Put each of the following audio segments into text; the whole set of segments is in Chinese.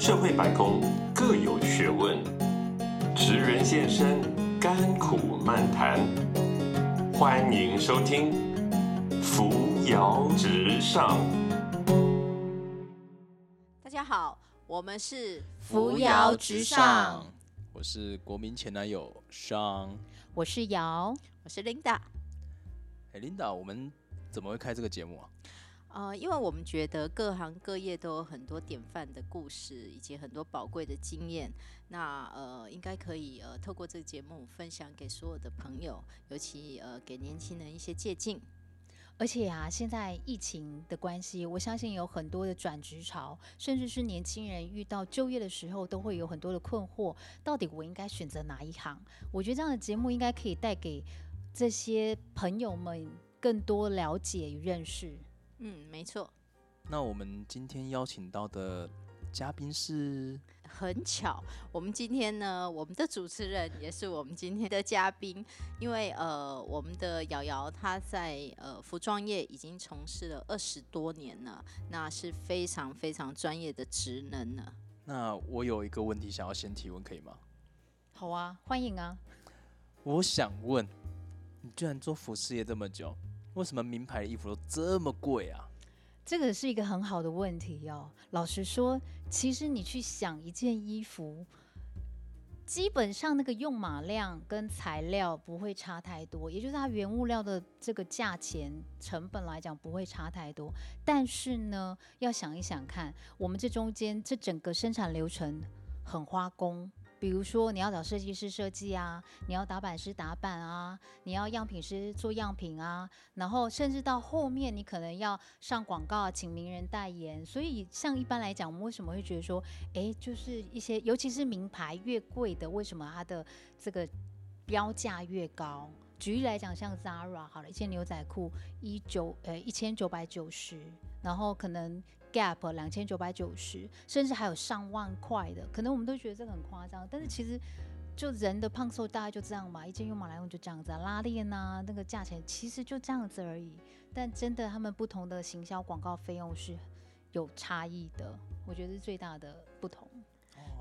社会百工各有学问，职人现身，甘苦漫谈。欢迎收听《扶摇直上》。大家好，我们是扶摇直上，我是国民前男友商。我是瑶，我是 Linda。哎，Linda，我们怎么会开这个节目啊？呃，因为我们觉得各行各业都有很多典范的故事，以及很多宝贵的经验。那呃，应该可以呃，透过这个节目分享给所有的朋友，尤其呃，给年轻人一些借鉴。而且啊，现在疫情的关系，我相信有很多的转职潮，甚至是年轻人遇到就业的时候，都会有很多的困惑。到底我应该选择哪一行？我觉得这样的节目应该可以带给这些朋友们更多了解与认识。嗯，没错。那我们今天邀请到的嘉宾是，很巧，我们今天呢，我们的主持人也是我们今天的嘉宾，因为呃，我们的瑶瑶她在呃服装业已经从事了二十多年了，那是非常非常专业的职能呢。那我有一个问题想要先提问，可以吗？好啊，欢迎啊。我想问，你居然做服饰业这么久？为什么名牌的衣服都这么贵啊？这个是一个很好的问题哦。老实说，其实你去想一件衣服，基本上那个用码量跟材料不会差太多，也就是它原物料的这个价钱成本来讲不会差太多。但是呢，要想一想看，我们这中间这整个生产流程很花工。比如说，你要找设计师设计啊，你要打版师打版啊，你要样品师做样品啊，然后甚至到后面，你可能要上广告，请名人代言。所以，像一般来讲，我们为什么会觉得说，哎，就是一些，尤其是名牌越贵的，为什么它的这个标价越高？举例来讲，像 Zara 好了，一件牛仔裤一九呃一千九百九十，然后可能。Gap 两千九百九十，甚至还有上万块的，可能我们都觉得这个很夸张，但是其实就人的胖瘦大概就这样嘛，一件用马来用就这样子啊，拉链呐那个价钱其实就这样子而已。但真的他们不同的行销广告费用是有差异的，我觉得是最大的不同。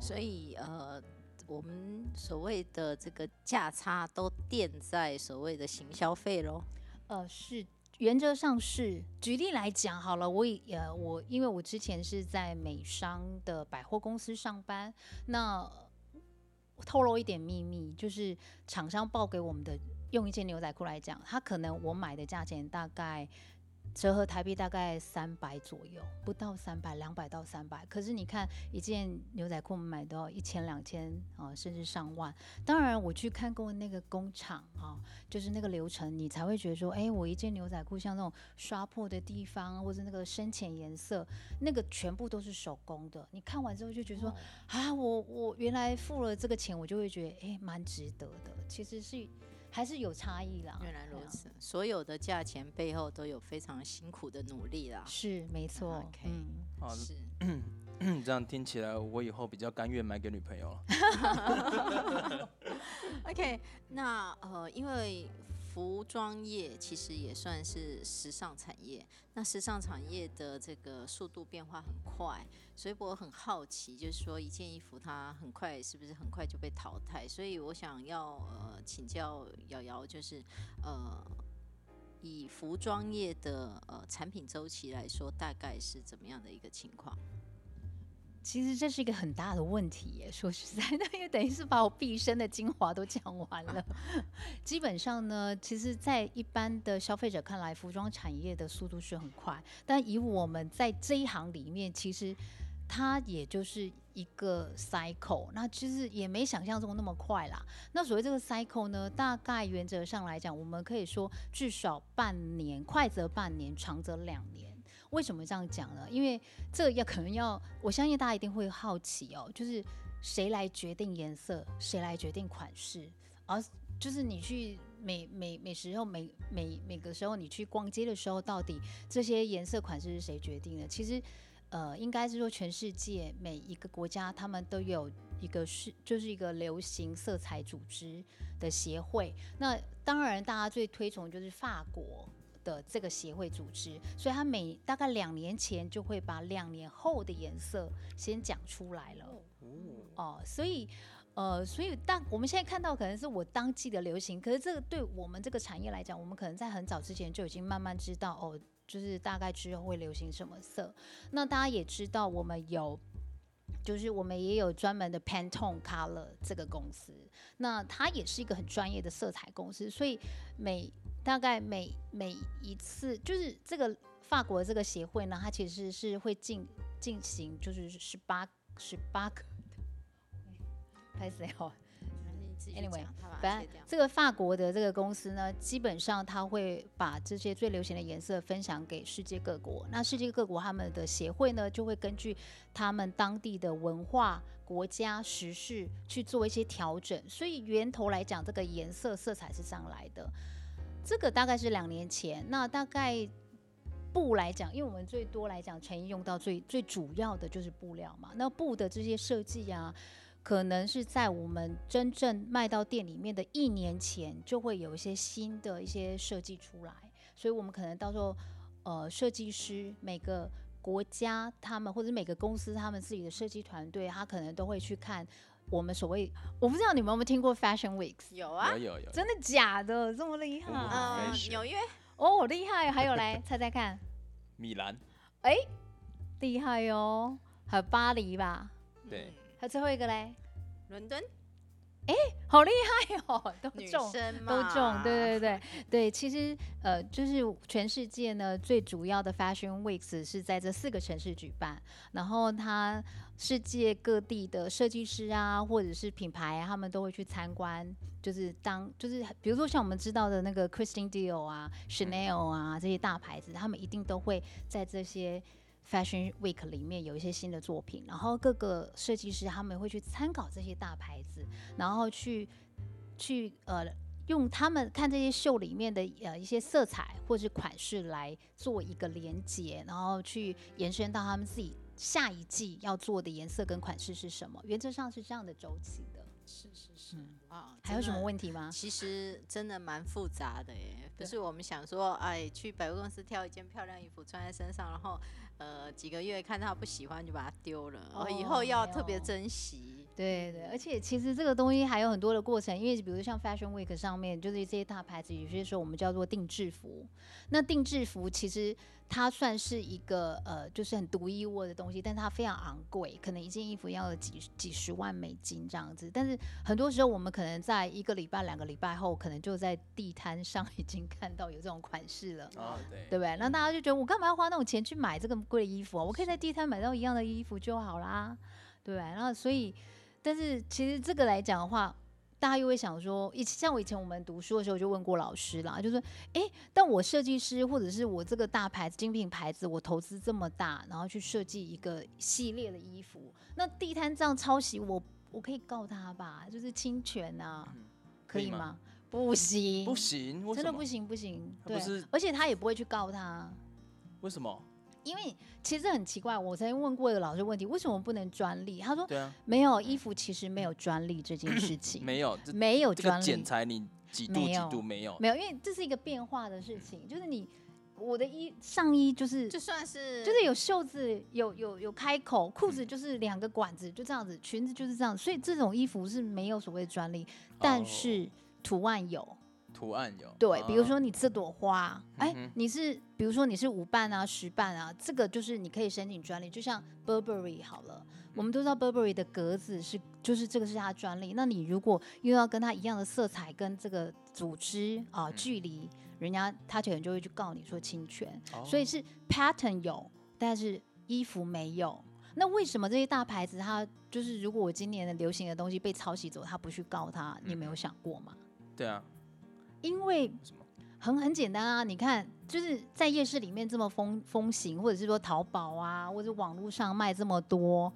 所以呃，我们所谓的这个价差都垫在所谓的行销费喽。呃，是。原则上是，举例来讲好了，我也呃我因为我之前是在美商的百货公司上班，那透露一点秘密，就是厂商报给我们的，用一件牛仔裤来讲，它可能我买的价钱大概。折合台币大概三百左右，不到三百，两百到三百。可是你看一件牛仔裤买到一千、两千啊，甚至上万。当然我去看过那个工厂啊，就是那个流程，你才会觉得说，哎，我一件牛仔裤像那种刷破的地方，或者那个深浅颜色，那个全部都是手工的。你看完之后就觉得说，啊，我我原来付了这个钱，我就会觉得，哎，蛮值得的。其实是。还是有差异啦。原来如此，所有的价钱背后都有非常辛苦的努力啦。是，没错。嗯，是。这样听起来，我以后比较甘愿买给女朋友了。OK，那呃，因为。服装业其实也算是时尚产业，那时尚产业的这个速度变化很快，所以我很好奇，就是说一件衣服它很快是不是很快就被淘汰？所以我想要呃请教瑶瑶，就是呃以服装业的呃产品周期来说，大概是怎么样的一个情况？其实这是一个很大的问题耶，说实在的，因为等于是把我毕生的精华都讲完了。基本上呢，其实，在一般的消费者看来，服装产业的速度是很快，但以我们在这一行里面，其实它也就是一个 cycle，那其实也没想象中那么快啦。那所谓这个 cycle 呢，大概原则上来讲，我们可以说至少半年，快则半年，长则两年。为什么这样讲呢？因为这要可能要，我相信大家一定会好奇哦，就是谁来决定颜色，谁来决定款式，而就是你去每每每时候每每每个时候你去逛街的时候，到底这些颜色款式是谁决定的？其实，呃，应该是说全世界每一个国家他们都有一个是就是一个流行色彩组织的协会。那当然，大家最推崇就是法国。的这个协会组织，所以他每大概两年前就会把两年后的颜色先讲出来了。哦，所以。呃，所以当我们现在看到可能是我当季的流行，可是这个对我们这个产业来讲，我们可能在很早之前就已经慢慢知道哦，就是大概之后会流行什么色。那大家也知道，我们有，就是我们也有专门的 Pantone Color 这个公司，那它也是一个很专业的色彩公司，所以每大概每每一次，就是这个法国这个协会呢，它其实是会进进行就是十八十八个。拍谁哦？Anyway，反正这个法国的这个公司呢，基本上他会把这些最流行的颜色分享给世界各国。那世界各国他们的协会呢，就会根据他们当地的文化、国家、时事去做一些调整。所以源头来讲，这个颜色色彩是上来的。这个大概是两年前。那大概布来讲，因为我们最多来讲，成衣用到最最主要的就是布料嘛。那布的这些设计啊。可能是在我们真正卖到店里面的一年前，就会有一些新的一些设计出来，所以我们可能到时候，呃，设计师每个国家他们或者每个公司他们自己的设计团队，他可能都会去看我们所谓，我不知道你们有没有听过 Fashion Weeks？有啊，有有有，真的假的？这么厉害？嗯，纽约哦，厉害！还有来 猜猜看，米兰，哎，厉害哟，还有巴黎吧？对。还有最后一个嘞，伦敦，哎，好厉害哦，都中，都中，对对对对。其实呃，就是全世界呢最主要的 Fashion Weeks 是在这四个城市举办，然后它世界各地的设计师啊，或者是品牌，他们都会去参观，就是当就是比如说像我们知道的那个 Christian Dior 啊、Chanel 啊这些大牌子，他们一定都会在这些。Fashion Week 里面有一些新的作品，然后各个设计师他们会去参考这些大牌子，然后去去呃用他们看这些秀里面的呃一些色彩或者款式来做一个连接，然后去延伸到他们自己下一季要做的颜色跟款式是什么。原则上是这样的周期的。是是是啊，还有什么问题吗？其实真的蛮复杂的耶，不是我们想说，哎，去百货公司挑一件漂亮衣服穿在身上，然后。呃，几个月看到不喜欢就把它丢了，哦，以后要特别珍惜。对对，而且其实这个东西还有很多的过程，因为比如像 Fashion Week 上面，就是这些大牌子，有些时候我们叫做定制服。那定制服其实它算是一个呃，就是很独一无二的东西，但它非常昂贵，可能一件衣服要几几十万美金这样子。但是很多时候我们可能在一个礼拜、两个礼拜后，可能就在地摊上已经看到有这种款式了。哦，对，对不对？那大家就觉得我干嘛要花那种钱去买这个贵的衣服啊？我可以在地摊买到一样的衣服就好啦，对不对？然后所以。但是其实这个来讲的话，大家又会想说，以像我以前我们读书的时候就问过老师啦，就说，哎，但我设计师或者是我这个大牌子精品牌子，我投资这么大，然后去设计一个系列的衣服，那地摊这样抄袭，我我可以告他吧？就是侵权啊，可以吗？不行，不行，真的不行，不行。对，而且他也不会去告他，为什么？因为其实很奇怪，我曾经问过一个老师问题：为什么不能专利？他说：对啊，没有衣服其实没有专利这件事情，没有，没有专利。剪裁你几度几度没有？没有，因为这是一个变化的事情。就是你我的衣上衣就是就算是就是有袖子有有有开口，裤子就是两个管子就这样子，裙子就是这样，所以这种衣服是没有所谓的专利，但是图案有。图案有对，比如说你这朵花，哎，你是比如说你是五瓣啊、十瓣啊，这个就是你可以申请专利。就像 Burberry 好了，我们都知道 Burberry 的格子是，就是这个是它专利。那你如果又要跟它一样的色彩跟这个组织啊距离，人家他可能就会去告你说侵权。所以是 pattern 有，但是衣服没有。那为什么这些大牌子它就是如果我今年的流行的东西被抄袭走，他不去告他？你没有想过吗？对啊。因为很很简单啊，你看，就是在夜市里面这么风风行，或者是说淘宝啊，或者网络上卖这么多，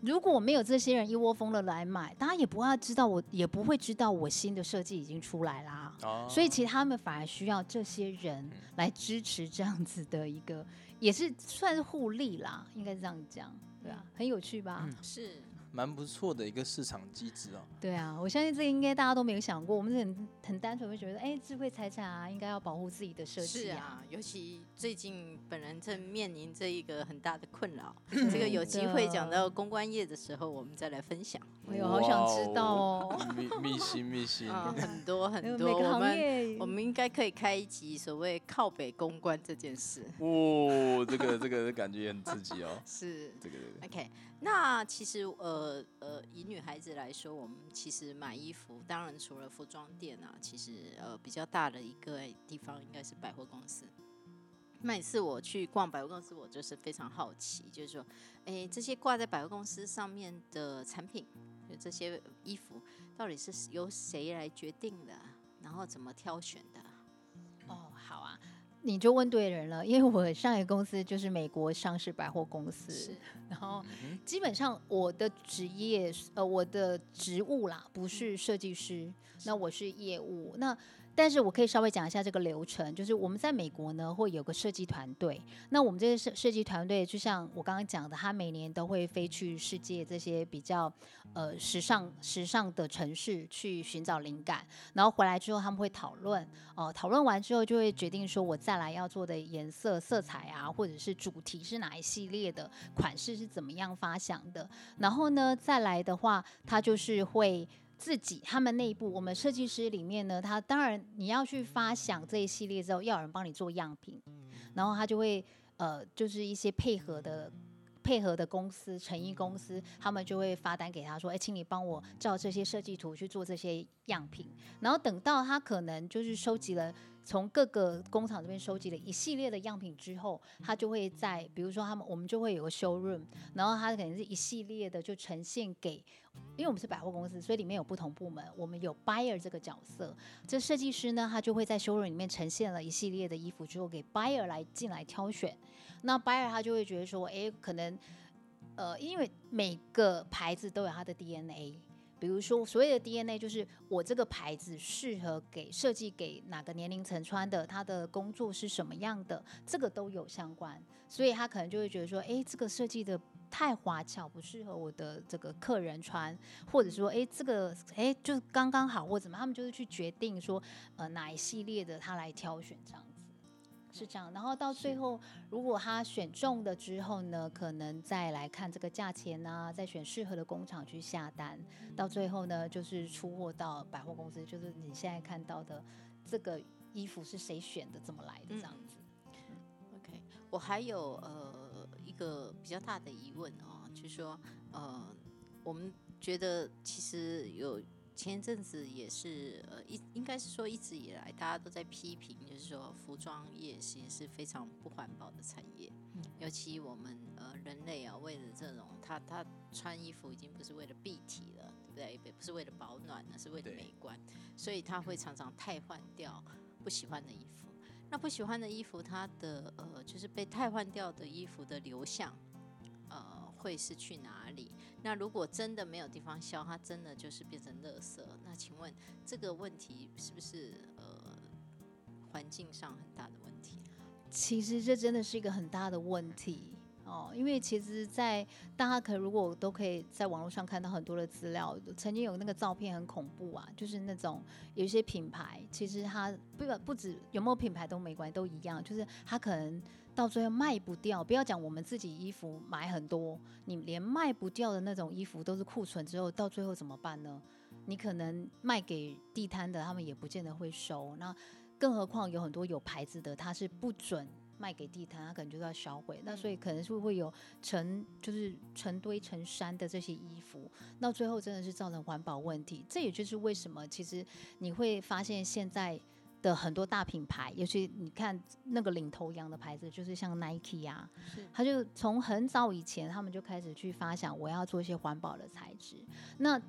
如果没有这些人一窝蜂的来买，大家也不要知道我，也不会知道我新的设计已经出来啦。哦，所以其实他们反而需要这些人来支持这样子的一个，也是算是互利啦，应该是这样讲，对啊，很有趣吧？是。蛮不错的一个市场机制哦。对啊，我相信这个应该大家都没有想过，我们很很单纯会觉得，哎，智慧财产啊，应该要保护自己的设计是啊，尤其最近本人正面临这一个很大的困扰，这个有机会讲到公关业的时候，我们再来分享。哎呦，好想知道哦，秘秘辛秘辛，啊，很多很多，我们我们应该可以开一集所谓靠北公关这件事。哦，这个这个感觉也很刺激哦。是这个这个 OK，那其实呃呃，以女孩子来说，我们其实买衣服，当然除了服装店啊，其实呃比较大的一个地方应该是百货公司。每次我去逛百货公司，我就是非常好奇，就是说，哎，这些挂在百货公司上面的产品，就这些衣服，到底是由谁来决定的？然后怎么挑选的？哦，好啊，你就问对人了，因为我上一个公司就是美国上市百货公司是，然后嗯基本上我的职业呃我的职务啦不是设计师，那我是业务那。但是我可以稍微讲一下这个流程，就是我们在美国呢会有个设计团队，那我们这个设设计团队就像我刚刚讲的，他每年都会飞去世界这些比较呃时尚时尚的城市去寻找灵感，然后回来之后他们会讨论，哦、讨论完之后就会决定说我再来要做的颜色、色彩啊，或者是主题是哪一系列的款式是怎么样发想的，然后呢再来的话，他就是会。自己他们内部，我们设计师里面呢，他当然你要去发想这一系列之后，要有人帮你做样品，然后他就会呃，就是一些配合的配合的公司、成衣公司，他们就会发单给他说，哎，请你帮我照这些设计图去做这些样品，然后等到他可能就是收集了。从各个工厂这边收集了一系列的样品之后，他就会在，比如说他们，我们就会有个 showroom，然后他可能是一系列的就呈现给，因为我们是百货公司，所以里面有不同部门，我们有 buyer 这个角色，这设计师呢，他就会在 showroom 里面呈现了一系列的衣服之后，给 buyer 来进来挑选，那 buyer 他就会觉得说，诶，可能，呃，因为每个牌子都有它的 DNA。比如说，所谓的 DNA 就是我这个牌子适合给设计给哪个年龄层穿的，它的工作是什么样的，这个都有相关，所以他可能就会觉得说，诶，这个设计的太花俏，不适合我的这个客人穿，或者说，诶，这个诶就刚刚好，或怎么，他们就是去决定说，呃，哪一系列的他来挑选这样。是这样，然后到最后，如果他选中了之后呢，可能再来看这个价钱啊，再选适合的工厂去下单，到最后呢，就是出货到百货公司，就是你现在看到的这个衣服是谁选的，怎么来的这样子。OK，我还有呃一个比较大的疑问哦，就是说呃，我们觉得其实有前一阵子也是呃一应该是说一直以来大家都在批评，就是说服装业其实是非常不环保的产业，尤其我们呃人类啊，为了这种他他穿衣服已经不是为了蔽体了，对不对？也不是为了保暖了，是为了美观，所以他会常常汰换掉不喜欢的衣服。那不喜欢的衣服，它的呃，就是被汰换掉的衣服的流向，呃，会是去哪里？那如果真的没有地方消，它真的就是变成垃圾。那请问这个问题是不是呃环境上很大的问题？其实这真的是一个很大的问题哦，因为其实，在大家可如果都可以在网络上看到很多的资料，曾经有那个照片很恐怖啊，就是那种有一些品牌，其实它不不止有没有品牌都没关系，都一样，就是它可能到最后卖不掉。不要讲我们自己衣服买很多，你连卖不掉的那种衣服都是库存之后，到最后怎么办呢？你可能卖给地摊的，他们也不见得会收。那更何况有很多有牌子的，它是不准卖给地摊，它可能就是要销毁。那所以可能是会有成就是成堆成山的这些衣服，到最后真的是造成环保问题。这也就是为什么其实你会发现现在。的很多大品牌，尤其你看那个领头羊的牌子，就是像 Nike 啊，他就从很早以前，他们就开始去发想，我要做一些环保的材质。那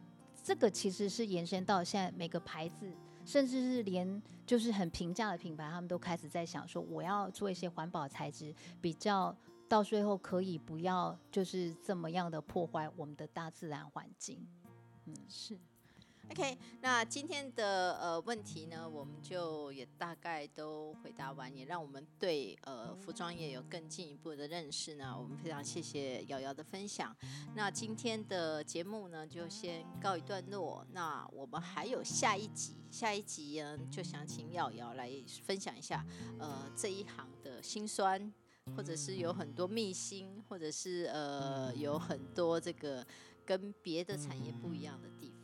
这个其实是延伸到现在每个牌子，甚至是连就是很平价的品牌，他们都开始在想说，我要做一些环保材质，比较到最后可以不要就是这么样的破坏我们的大自然环境。嗯是 OK，那今天的呃问题呢，我们就也大概都回答完，也让我们对呃服装业有更进一步的认识呢。我们非常谢谢瑶瑶的分享。那今天的节目呢，就先告一段落。那我们还有下一集，下一集呢，就想请瑶瑶来分享一下呃这一行的辛酸，或者是有很多秘辛，或者是呃有很多这个跟别的产业不一样的地方。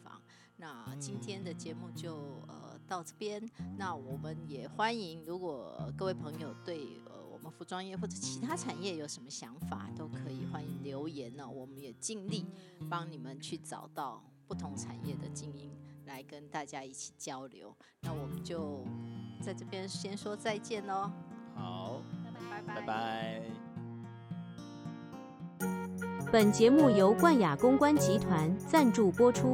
那今天的节目就呃到这边，那我们也欢迎，如果各位朋友对呃我们服装业或者其他产业有什么想法，都可以欢迎留言呢。我们也尽力帮你们去找到不同产业的精英来跟大家一起交流。那我们就在这边先说再见喽。好，拜拜拜拜。本节目由冠雅公关集团赞助播出。